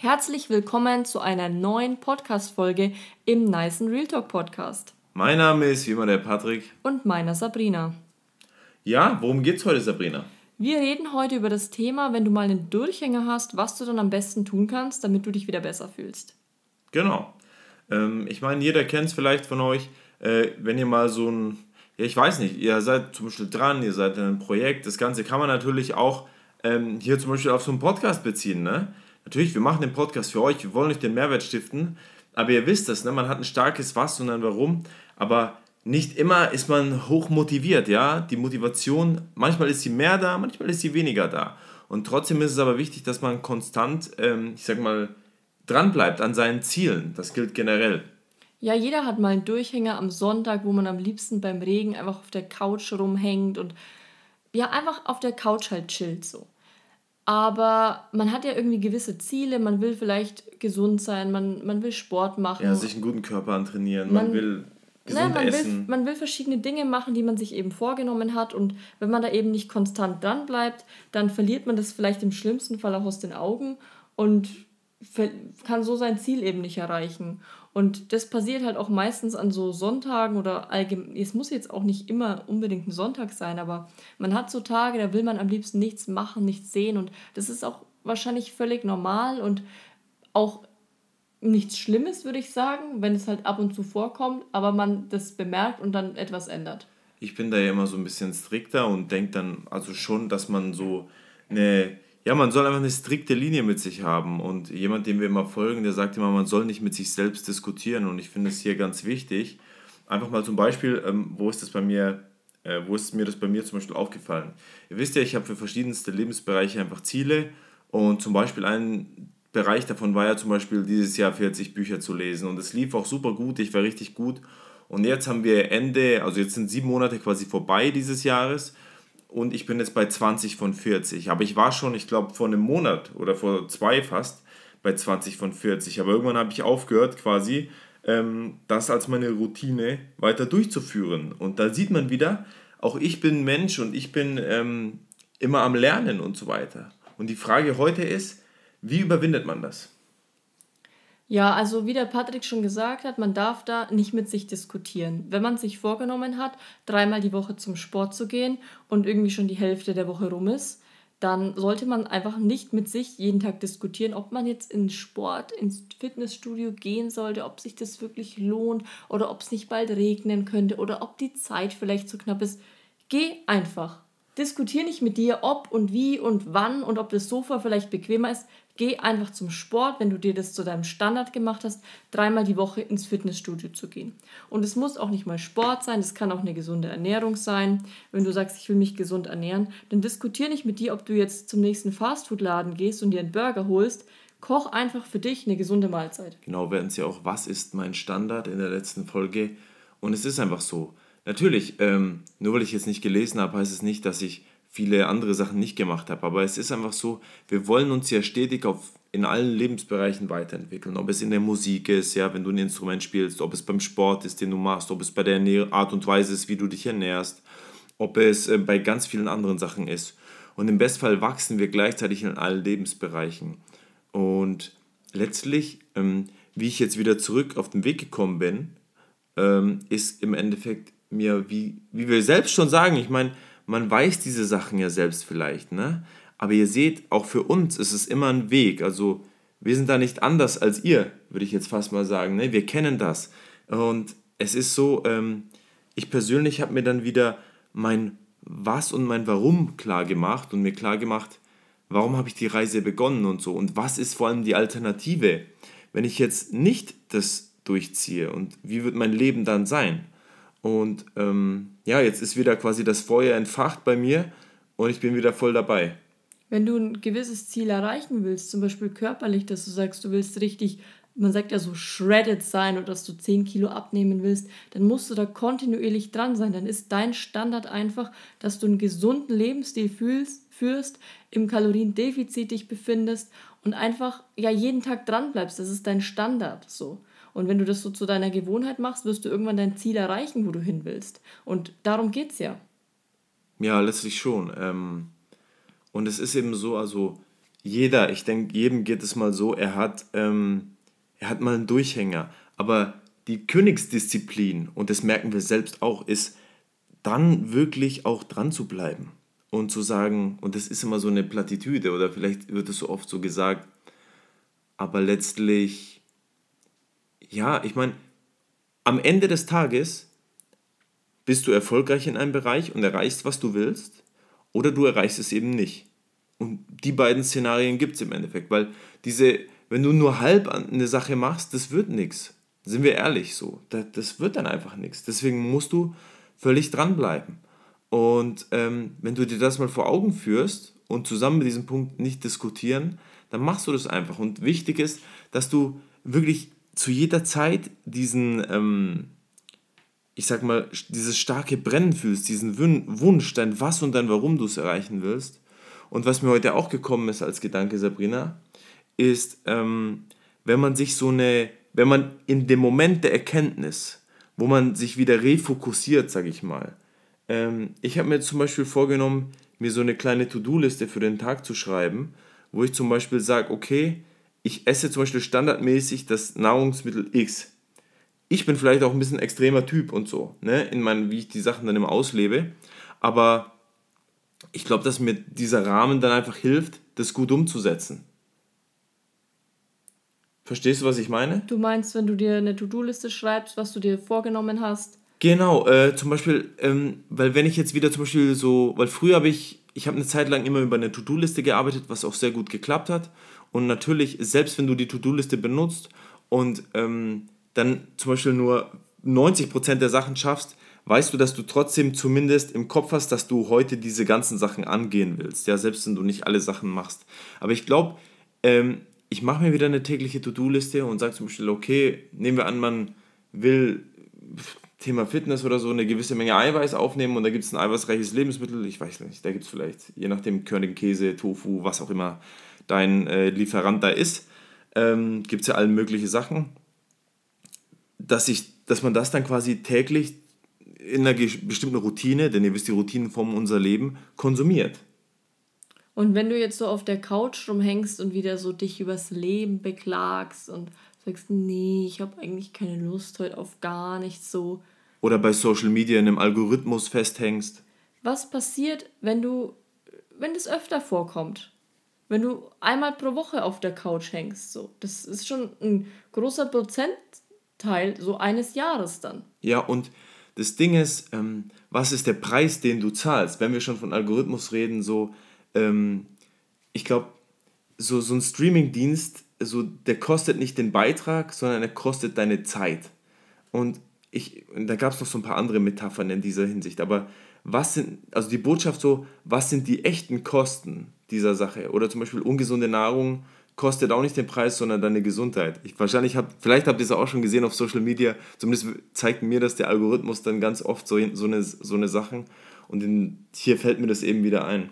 Herzlich willkommen zu einer neuen Podcast-Folge im Nice Real Talk Podcast. Mein Name ist wie immer der Patrick. Und meiner Sabrina. Ja, worum geht's heute, Sabrina? Wir reden heute über das Thema, wenn du mal einen Durchhänger hast, was du dann am besten tun kannst, damit du dich wieder besser fühlst. Genau. Ähm, ich meine, jeder kennt es vielleicht von euch, äh, wenn ihr mal so ein, ja, ich weiß nicht, ihr seid zum Beispiel dran, ihr seid in einem Projekt, das Ganze kann man natürlich auch ähm, hier zum Beispiel auf so einen Podcast beziehen, ne? Natürlich, wir machen den Podcast für euch, wir wollen euch den Mehrwert stiften, aber ihr wisst das, ne? man hat ein starkes Was und ein Warum, aber nicht immer ist man hoch motiviert, ja. Die Motivation, manchmal ist sie mehr da, manchmal ist sie weniger da. Und trotzdem ist es aber wichtig, dass man konstant, ähm, ich sag mal, dranbleibt an seinen Zielen. Das gilt generell. Ja, jeder hat mal einen Durchhänger am Sonntag, wo man am liebsten beim Regen einfach auf der Couch rumhängt und ja, einfach auf der Couch halt chillt so. Aber man hat ja irgendwie gewisse Ziele, man will vielleicht gesund sein, man, man will Sport machen. Ja, sich einen guten Körper antrainieren, man, man will gesund ne, man essen. Will, man will verschiedene Dinge machen, die man sich eben vorgenommen hat und wenn man da eben nicht konstant dran bleibt, dann verliert man das vielleicht im schlimmsten Fall auch aus den Augen und kann so sein Ziel eben nicht erreichen. Und das passiert halt auch meistens an so Sonntagen oder allgemein. Es muss jetzt auch nicht immer unbedingt ein Sonntag sein, aber man hat so Tage, da will man am liebsten nichts machen, nichts sehen. Und das ist auch wahrscheinlich völlig normal und auch nichts Schlimmes, würde ich sagen, wenn es halt ab und zu vorkommt, aber man das bemerkt und dann etwas ändert. Ich bin da ja immer so ein bisschen strikter und denke dann also schon, dass man so eine ja, man soll einfach eine strikte Linie mit sich haben. Und jemand, dem wir immer folgen, der sagt immer, man soll nicht mit sich selbst diskutieren. Und ich finde es hier ganz wichtig. Einfach mal zum Beispiel, ähm, wo ist das bei mir, äh, wo ist mir das bei mir zum Beispiel aufgefallen? Ihr wisst ja, ich habe für verschiedenste Lebensbereiche einfach Ziele. Und zum Beispiel ein Bereich davon war ja zum Beispiel dieses Jahr 40 Bücher zu lesen. Und es lief auch super gut, ich war richtig gut. Und jetzt haben wir Ende, also jetzt sind sieben Monate quasi vorbei dieses Jahres und ich bin jetzt bei 20 von 40. Aber ich war schon, ich glaube, vor einem Monat oder vor zwei fast bei 20 von 40. Aber irgendwann habe ich aufgehört, quasi ähm, das als meine Routine weiter durchzuführen. Und da sieht man wieder, auch ich bin Mensch und ich bin ähm, immer am Lernen und so weiter. Und die Frage heute ist, wie überwindet man das? Ja, also wie der Patrick schon gesagt hat, man darf da nicht mit sich diskutieren. Wenn man sich vorgenommen hat, dreimal die Woche zum Sport zu gehen und irgendwie schon die Hälfte der Woche rum ist, dann sollte man einfach nicht mit sich jeden Tag diskutieren, ob man jetzt in Sport, ins Fitnessstudio gehen sollte, ob sich das wirklich lohnt oder ob es nicht bald regnen könnte oder ob die Zeit vielleicht zu knapp ist. Geh einfach. Diskutier nicht mit dir, ob und wie und wann und ob das Sofa vielleicht bequemer ist. Geh einfach zum Sport, wenn du dir das zu deinem Standard gemacht hast, dreimal die Woche ins Fitnessstudio zu gehen. Und es muss auch nicht mal Sport sein, es kann auch eine gesunde Ernährung sein. Wenn du sagst, ich will mich gesund ernähren, dann diskutier nicht mit dir, ob du jetzt zum nächsten Fastfood-Laden gehst und dir einen Burger holst. Koch einfach für dich eine gesunde Mahlzeit. Genau, werden sie auch, was ist mein Standard in der letzten Folge? Und es ist einfach so. Natürlich, ähm, nur weil ich jetzt nicht gelesen habe, heißt es nicht, dass ich viele andere Sachen nicht gemacht habe. Aber es ist einfach so, wir wollen uns ja stetig auf, in allen Lebensbereichen weiterentwickeln. Ob es in der Musik ist, ja, wenn du ein Instrument spielst, ob es beim Sport ist, den du machst, ob es bei der Art und Weise ist, wie du dich ernährst, ob es äh, bei ganz vielen anderen Sachen ist. Und im Bestfall wachsen wir gleichzeitig in allen Lebensbereichen. Und letztlich, ähm, wie ich jetzt wieder zurück auf den Weg gekommen bin, ähm, ist im Endeffekt mir, wie, wie wir selbst schon sagen, ich meine, man weiß diese Sachen ja selbst vielleicht, ne? Aber ihr seht, auch für uns ist es immer ein Weg. Also wir sind da nicht anders als ihr, würde ich jetzt fast mal sagen. Ne? Wir kennen das. Und es ist so, ähm, ich persönlich habe mir dann wieder mein Was und mein Warum klar gemacht und mir klar gemacht, warum habe ich die Reise begonnen und so. Und was ist vor allem die Alternative, wenn ich jetzt nicht das durchziehe und wie wird mein Leben dann sein? Und ähm, ja, jetzt ist wieder quasi das Feuer entfacht bei mir und ich bin wieder voll dabei. Wenn du ein gewisses Ziel erreichen willst, zum Beispiel körperlich, dass du sagst, du willst richtig, man sagt ja so shredded sein oder dass du 10 Kilo abnehmen willst, dann musst du da kontinuierlich dran sein. Dann ist dein Standard einfach, dass du einen gesunden Lebensstil fühlst, führst, im Kaloriendefizit dich befindest und einfach ja jeden Tag dran bleibst. Das ist dein Standard so. Und wenn du das so zu deiner Gewohnheit machst, wirst du irgendwann dein Ziel erreichen, wo du hin willst. Und darum geht es ja. Ja, letztlich schon. Ähm, und es ist eben so, also jeder, ich denke, jedem geht es mal so, er hat, ähm, er hat mal einen Durchhänger. Aber die Königsdisziplin, und das merken wir selbst auch, ist dann wirklich auch dran zu bleiben und zu sagen, und das ist immer so eine Plattitüde oder vielleicht wird es so oft so gesagt, aber letztlich, ja, ich meine, am Ende des Tages bist du erfolgreich in einem Bereich und erreichst, was du willst, oder du erreichst es eben nicht. Und die beiden Szenarien gibt es im Endeffekt, weil diese, wenn du nur halb eine Sache machst, das wird nichts. Sind wir ehrlich so. Das, das wird dann einfach nichts. Deswegen musst du völlig dranbleiben. Und ähm, wenn du dir das mal vor Augen führst und zusammen mit diesem Punkt nicht diskutieren, dann machst du das einfach. Und wichtig ist, dass du wirklich zu jeder Zeit diesen, ähm, ich sag mal, dieses starke Brennen fühlst, diesen Wunsch, dein Was und dein Warum du es erreichen willst. Und was mir heute auch gekommen ist als Gedanke, Sabrina, ist, ähm, wenn man sich so eine, wenn man in dem Moment der Erkenntnis, wo man sich wieder refokussiert, sag ich mal, ähm, ich habe mir zum Beispiel vorgenommen, mir so eine kleine To-Do-Liste für den Tag zu schreiben, wo ich zum Beispiel sage, okay, ich esse zum Beispiel standardmäßig das Nahrungsmittel X. Ich bin vielleicht auch ein bisschen extremer Typ und so, ne, in meinen, wie ich die Sachen dann immer auslebe, aber ich glaube, dass mir dieser Rahmen dann einfach hilft, das gut umzusetzen. Verstehst du, was ich meine? Du meinst, wenn du dir eine To-Do-Liste schreibst, was du dir vorgenommen hast, Genau, äh, zum Beispiel, ähm, weil wenn ich jetzt wieder zum Beispiel so, weil früher habe ich, ich habe eine Zeit lang immer über eine To-Do-Liste gearbeitet, was auch sehr gut geklappt hat. Und natürlich, selbst wenn du die To-Do-Liste benutzt und ähm, dann zum Beispiel nur 90% der Sachen schaffst, weißt du, dass du trotzdem zumindest im Kopf hast, dass du heute diese ganzen Sachen angehen willst. Ja, selbst wenn du nicht alle Sachen machst. Aber ich glaube, ähm, ich mache mir wieder eine tägliche To-Do-Liste und sage zum Beispiel, okay, nehmen wir an, man will Thema Fitness oder so eine gewisse Menge Eiweiß aufnehmen und da gibt es ein eiweißreiches Lebensmittel, ich weiß nicht, da gibt es vielleicht, je nachdem, Körnigen, Käse, Tofu, was auch immer dein äh, Lieferant da ist, ähm, gibt es ja alle mögliche Sachen, dass, ich, dass man das dann quasi täglich in einer bestimmten Routine, denn ihr wisst, die Routinen formen unser Leben, konsumiert. Und wenn du jetzt so auf der Couch rumhängst und wieder so dich übers Leben beklagst und sagst, nee, ich habe eigentlich keine Lust heute auf gar nichts so. Oder bei Social Media in einem Algorithmus festhängst. Was passiert, wenn du, wenn das öfter vorkommt? Wenn du einmal pro Woche auf der Couch hängst, so. Das ist schon ein großer Prozentteil so eines Jahres dann. Ja, und das Ding ist, ähm, was ist der Preis, den du zahlst? Wenn wir schon von Algorithmus reden, so, ähm, ich glaube, so, so ein Streaming-Dienst so, der kostet nicht den Beitrag, sondern er kostet deine Zeit. Und ich, da gab es noch so ein paar andere Metaphern in dieser Hinsicht, aber was sind, also die Botschaft so, was sind die echten Kosten dieser Sache? Oder zum Beispiel ungesunde Nahrung kostet auch nicht den Preis, sondern deine Gesundheit. Ich, wahrscheinlich habt, vielleicht habt ihr es auch schon gesehen auf Social Media, zumindest zeigt mir das der Algorithmus dann ganz oft so, so, eine, so eine Sachen und in, hier fällt mir das eben wieder ein.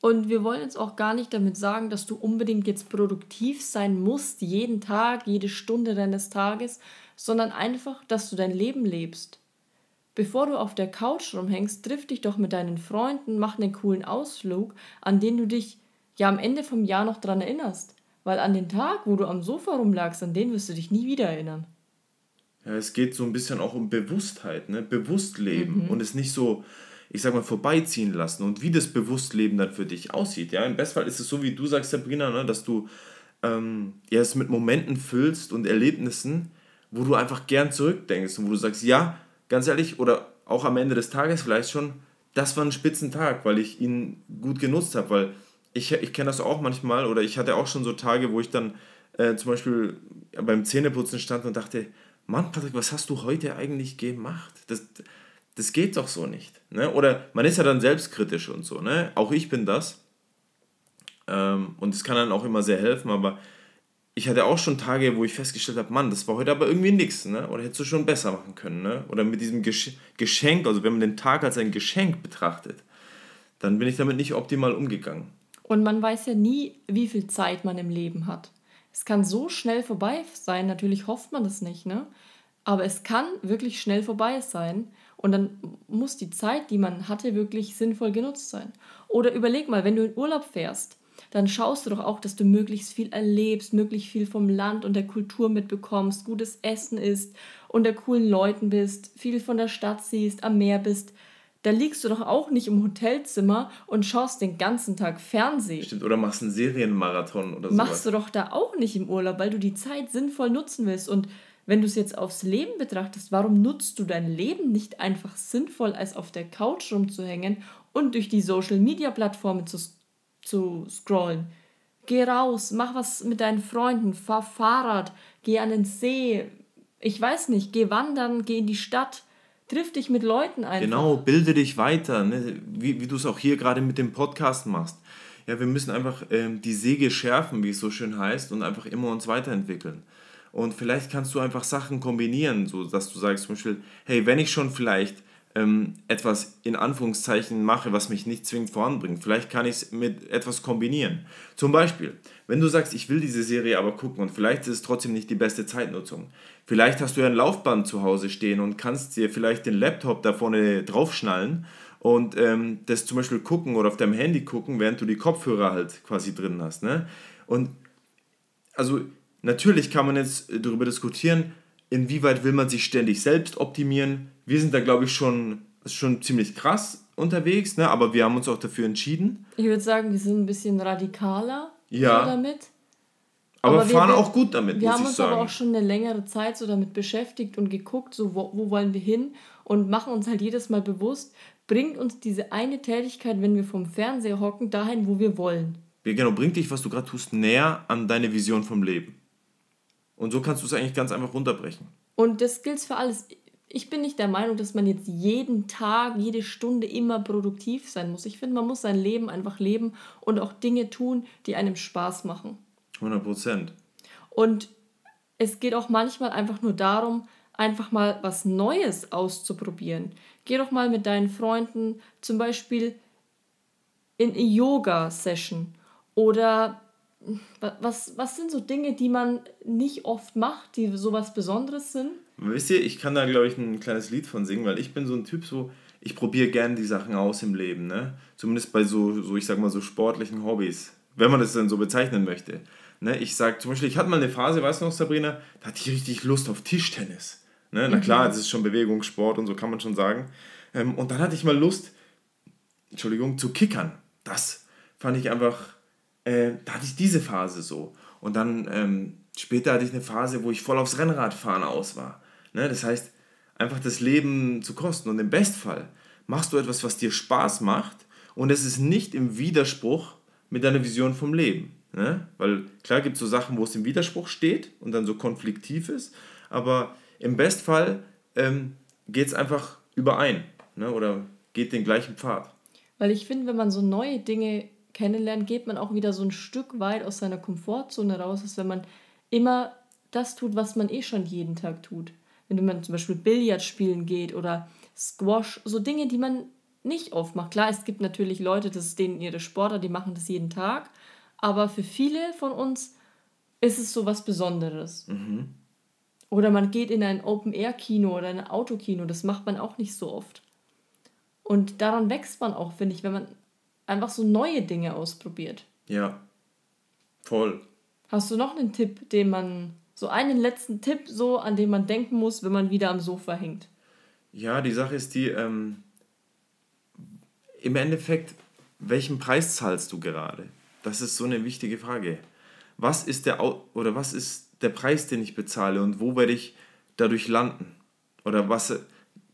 Und wir wollen jetzt auch gar nicht damit sagen, dass du unbedingt jetzt produktiv sein musst, jeden Tag, jede Stunde deines Tages, sondern einfach, dass du dein Leben lebst. Bevor du auf der Couch rumhängst, triff dich doch mit deinen Freunden, mach einen coolen Ausflug, an den du dich ja am Ende vom Jahr noch dran erinnerst. Weil an den Tag, wo du am Sofa rumlagst, an den wirst du dich nie wieder erinnern. Ja, es geht so ein bisschen auch um Bewusstheit, ne? Bewusst leben mhm. und es nicht so, ich sag mal, vorbeiziehen lassen und wie das Bewusstleben dann für dich aussieht. Ja, im Bestfall ist es so, wie du sagst, Sabrina, ne, dass du ähm, ja, es mit Momenten füllst und Erlebnissen, wo du einfach gern zurückdenkst und wo du sagst, ja, ganz ehrlich, oder auch am Ende des Tages vielleicht schon, das war ein Spitzentag, weil ich ihn gut genutzt habe, weil ich, ich kenne das auch manchmal oder ich hatte auch schon so Tage, wo ich dann äh, zum Beispiel beim Zähneputzen stand und dachte, Mann, Patrick, was hast du heute eigentlich gemacht? Das, das geht doch so nicht. Ne? Oder man ist ja dann selbstkritisch und so. Ne? Auch ich bin das. Ähm, und es kann dann auch immer sehr helfen, aber ich hatte auch schon Tage, wo ich festgestellt habe, Mann, das war heute aber irgendwie nichts, ne? Oder hättest du schon besser machen können, ne? Oder mit diesem Geschenk, also wenn man den Tag als ein Geschenk betrachtet, dann bin ich damit nicht optimal umgegangen. Und man weiß ja nie, wie viel Zeit man im Leben hat. Es kann so schnell vorbei sein, natürlich hofft man das nicht, ne? Aber es kann wirklich schnell vorbei sein. Und dann muss die Zeit, die man hatte, wirklich sinnvoll genutzt sein. Oder überleg mal, wenn du in Urlaub fährst dann schaust du doch auch, dass du möglichst viel erlebst, möglichst viel vom Land und der Kultur mitbekommst, gutes Essen isst, unter coolen Leuten bist, viel von der Stadt siehst, am Meer bist. Da liegst du doch auch nicht im Hotelzimmer und schaust den ganzen Tag Fernsehen. Stimmt, oder machst einen Serienmarathon oder so. Machst du doch da auch nicht im Urlaub, weil du die Zeit sinnvoll nutzen willst. Und wenn du es jetzt aufs Leben betrachtest, warum nutzt du dein Leben nicht einfach sinnvoll, als auf der Couch rumzuhängen und durch die Social-Media-Plattformen zu, zu scrollen? Geh raus, mach was mit deinen Freunden, fahr Fahrrad, geh an den See, ich weiß nicht, geh wandern, geh in die Stadt Triff dich mit Leuten einfach. Genau, bilde dich weiter, ne? wie, wie du es auch hier gerade mit dem Podcast machst. Ja, wir müssen einfach ähm, die Säge schärfen, wie es so schön heißt, und einfach immer uns weiterentwickeln. Und vielleicht kannst du einfach Sachen kombinieren, so dass du sagst zum Beispiel, hey, wenn ich schon vielleicht ähm, etwas in Anführungszeichen mache, was mich nicht zwingend voranbringt. Vielleicht kann ich es mit etwas kombinieren. Zum Beispiel, wenn du sagst, ich will diese Serie aber gucken und vielleicht ist es trotzdem nicht die beste Zeitnutzung. Vielleicht hast du ja ein Laufband zu Hause stehen und kannst dir vielleicht den Laptop da vorne draufschnallen und ähm, das zum Beispiel gucken oder auf deinem Handy gucken, während du die Kopfhörer halt quasi drin hast. Ne? Und also natürlich kann man jetzt darüber diskutieren, inwieweit will man sich ständig selbst optimieren. Wir sind da, glaube ich, schon, schon ziemlich krass unterwegs, ne? aber wir haben uns auch dafür entschieden. Ich würde sagen, wir sind ein bisschen radikaler ja. damit. Aber, aber fahren wir, auch gut damit, wir haben uns sagen. aber auch schon eine längere Zeit so damit beschäftigt und geguckt, so wo, wo wollen wir hin und machen uns halt jedes Mal bewusst, bringt uns diese eine Tätigkeit, wenn wir vom Fernseher hocken, dahin, wo wir wollen. Genau, bringt dich, was du gerade tust, näher an deine Vision vom Leben. Und so kannst du es eigentlich ganz einfach runterbrechen. Und das gilt für alles. Ich bin nicht der Meinung, dass man jetzt jeden Tag, jede Stunde immer produktiv sein muss. Ich finde, man muss sein Leben einfach leben und auch Dinge tun, die einem Spaß machen. 100 Prozent. Und es geht auch manchmal einfach nur darum, einfach mal was Neues auszuprobieren. Geh doch mal mit deinen Freunden zum Beispiel in eine Yoga-Session oder was, was sind so Dinge, die man nicht oft macht, die sowas Besonderes sind? Wisst ihr, ich kann da, glaube ich, ein kleines Lied von singen, weil ich bin so ein Typ, so, ich probiere gerne die Sachen aus im Leben, ne? Zumindest bei so, so, ich sag mal, so sportlichen Hobbys, wenn man das dann so bezeichnen möchte. Ne? Ich sag zum Beispiel, ich hatte mal eine Phase, weißt du noch, Sabrina, da hatte ich richtig Lust auf Tischtennis. Ne? Na klar, das ist schon Bewegungssport und so kann man schon sagen. Ähm, und dann hatte ich mal Lust, Entschuldigung, zu kickern. Das fand ich einfach äh, da hatte ich diese Phase so. Und dann ähm, später hatte ich eine Phase, wo ich voll aufs Rennradfahren aus war. Ne? Das heißt, einfach das Leben zu kosten. Und im Bestfall machst du etwas, was dir Spaß macht und es ist nicht im Widerspruch mit deiner Vision vom Leben. Ne? Weil klar gibt es so Sachen, wo es im Widerspruch steht und dann so konfliktiv ist, aber im Bestfall ähm, geht es einfach überein ne? oder geht den gleichen Pfad. Weil ich finde, wenn man so neue Dinge kennenlernt, geht man auch wieder so ein Stück weit aus seiner Komfortzone raus, als wenn man immer das tut, was man eh schon jeden Tag tut. Wenn man zum Beispiel Billard spielen geht oder Squash, so Dinge, die man nicht oft macht. Klar, es gibt natürlich Leute, das ist denen ihre Sportler, die machen das jeden Tag, aber für viele von uns ist es so was Besonderes. Mhm. Oder man geht in ein Open-Air-Kino oder ein Autokino, das macht man auch nicht so oft. Und daran wächst man auch, finde ich, wenn man einfach so neue Dinge ausprobiert. Ja, voll. Hast du noch einen Tipp, den man, so einen letzten Tipp, so an den man denken muss, wenn man wieder am Sofa hängt? Ja, die Sache ist die, ähm, im Endeffekt, welchen Preis zahlst du gerade? Das ist so eine wichtige Frage. Was ist der oder was ist der Preis, den ich bezahle und wo werde ich dadurch landen? Oder was,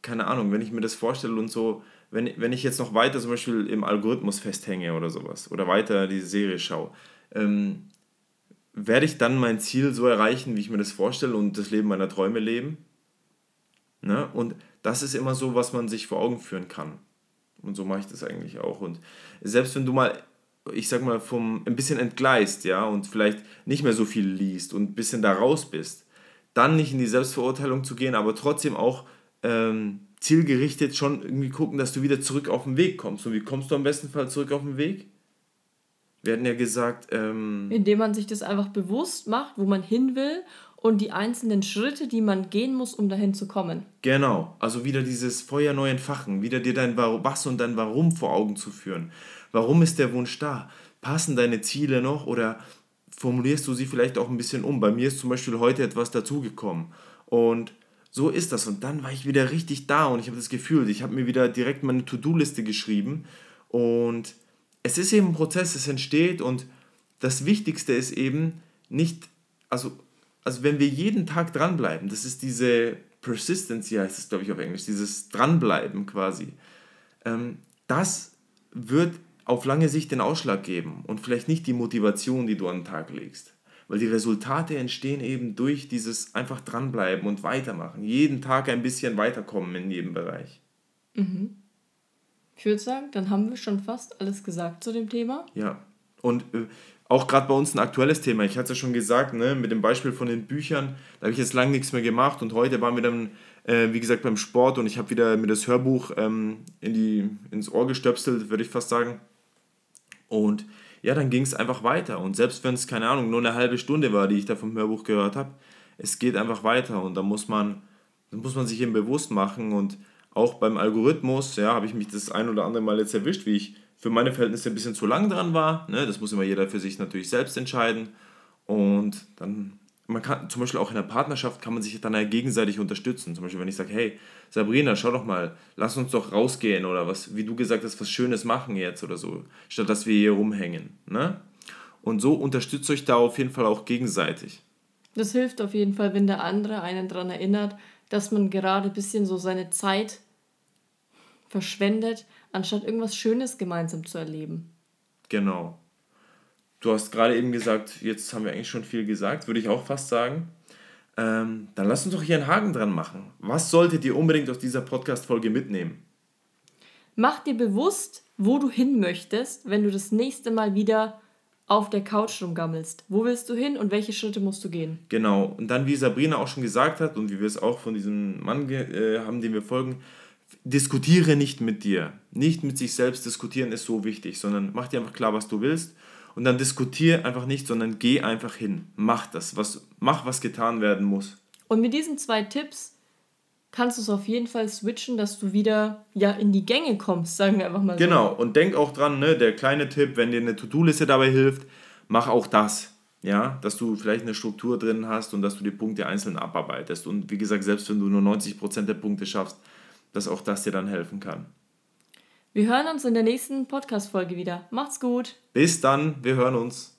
keine Ahnung, wenn ich mir das vorstelle und so, wenn, wenn ich jetzt noch weiter zum Beispiel im Algorithmus festhänge oder sowas oder weiter diese Serie schaue, ähm, werde ich dann mein Ziel so erreichen, wie ich mir das vorstelle und das Leben meiner Träume leben? Ne? Und das ist immer so, was man sich vor Augen führen kann. Und so mache ich das eigentlich auch. Und selbst wenn du mal, ich sag mal, vom ein bisschen entgleist, ja, und vielleicht nicht mehr so viel liest und ein bisschen da raus bist, dann nicht in die Selbstverurteilung zu gehen, aber trotzdem auch ähm, zielgerichtet schon irgendwie gucken, dass du wieder zurück auf den Weg kommst. Und wie kommst du am besten Fall zurück auf den Weg? Wir hatten ja gesagt. Ähm, Indem man sich das einfach bewusst macht, wo man hin will und die einzelnen Schritte, die man gehen muss, um dahin zu kommen. Genau, also wieder dieses Feuer neu entfachen, wieder dir dein Was und dein Warum vor Augen zu führen. Warum ist der Wunsch da? passen deine Ziele noch oder formulierst du sie vielleicht auch ein bisschen um? Bei mir ist zum Beispiel heute etwas dazugekommen und so ist das. Und dann war ich wieder richtig da und ich habe das Gefühl, ich habe mir wieder direkt meine To-Do-Liste geschrieben und es ist eben ein Prozess, es entsteht und das Wichtigste ist eben nicht, also, also wenn wir jeden Tag dranbleiben, das ist diese Persistency, heißt es glaube ich auf Englisch, dieses Dranbleiben quasi, ähm, das wird auf lange Sicht den Ausschlag geben und vielleicht nicht die Motivation, die du an den Tag legst. Weil die Resultate entstehen eben durch dieses einfach dranbleiben und weitermachen. Jeden Tag ein bisschen weiterkommen in jedem Bereich. Mhm. Ich würde sagen, dann haben wir schon fast alles gesagt zu dem Thema. Ja. Und äh, auch gerade bei uns ein aktuelles Thema. Ich hatte es ja schon gesagt, ne, mit dem Beispiel von den Büchern, da habe ich jetzt lange nichts mehr gemacht und heute waren wir dann, äh, wie gesagt, beim Sport und ich habe wieder mir das Hörbuch ähm, in die, ins Ohr gestöpselt, würde ich fast sagen. Und ja, dann ging es einfach weiter. Und selbst wenn es, keine Ahnung, nur eine halbe Stunde war, die ich da vom Hörbuch gehört habe, es geht einfach weiter. Und da muss man, da muss man sich eben bewusst machen. Und auch beim Algorithmus, ja, habe ich mich das ein oder andere Mal jetzt erwischt, wie ich für meine Verhältnisse ein bisschen zu lang dran war. Ne? Das muss immer jeder für sich natürlich selbst entscheiden. Und dann man kann zum Beispiel auch in der Partnerschaft kann man sich dann ja gegenseitig unterstützen. Zum Beispiel, wenn ich sage, hey, Sabrina, schau doch mal, lass uns doch rausgehen oder was, wie du gesagt hast, was Schönes machen jetzt oder so, statt dass wir hier rumhängen. Ne? Und so unterstützt euch da auf jeden Fall auch gegenseitig. Das hilft auf jeden Fall, wenn der andere einen daran erinnert, dass man gerade ein bisschen so seine Zeit verschwendet, anstatt irgendwas Schönes gemeinsam zu erleben. Genau. Du hast gerade eben gesagt, jetzt haben wir eigentlich schon viel gesagt, würde ich auch fast sagen. Ähm, dann lass uns doch hier einen Haken dran machen. Was solltet ihr unbedingt aus dieser Podcast-Folge mitnehmen? Mach dir bewusst, wo du hin möchtest, wenn du das nächste Mal wieder auf der Couch rumgammelst. Wo willst du hin und welche Schritte musst du gehen? Genau. Und dann, wie Sabrina auch schon gesagt hat und wie wir es auch von diesem Mann äh, haben, dem wir folgen, diskutiere nicht mit dir. Nicht mit sich selbst diskutieren ist so wichtig, sondern mach dir einfach klar, was du willst und dann diskutiere einfach nicht, sondern geh einfach hin. Mach das, was, mach, was getan werden muss. Und mit diesen zwei Tipps kannst du es auf jeden Fall switchen, dass du wieder ja, in die Gänge kommst, sagen wir einfach mal so. Genau, und denk auch dran, ne, der kleine Tipp, wenn dir eine To-Do-Liste dabei hilft, mach auch das. Ja, dass du vielleicht eine Struktur drin hast und dass du die Punkte einzeln abarbeitest. Und wie gesagt, selbst wenn du nur 90% der Punkte schaffst, dass auch das dir dann helfen kann. Wir hören uns in der nächsten Podcast-Folge wieder. Macht's gut. Bis dann, wir hören uns.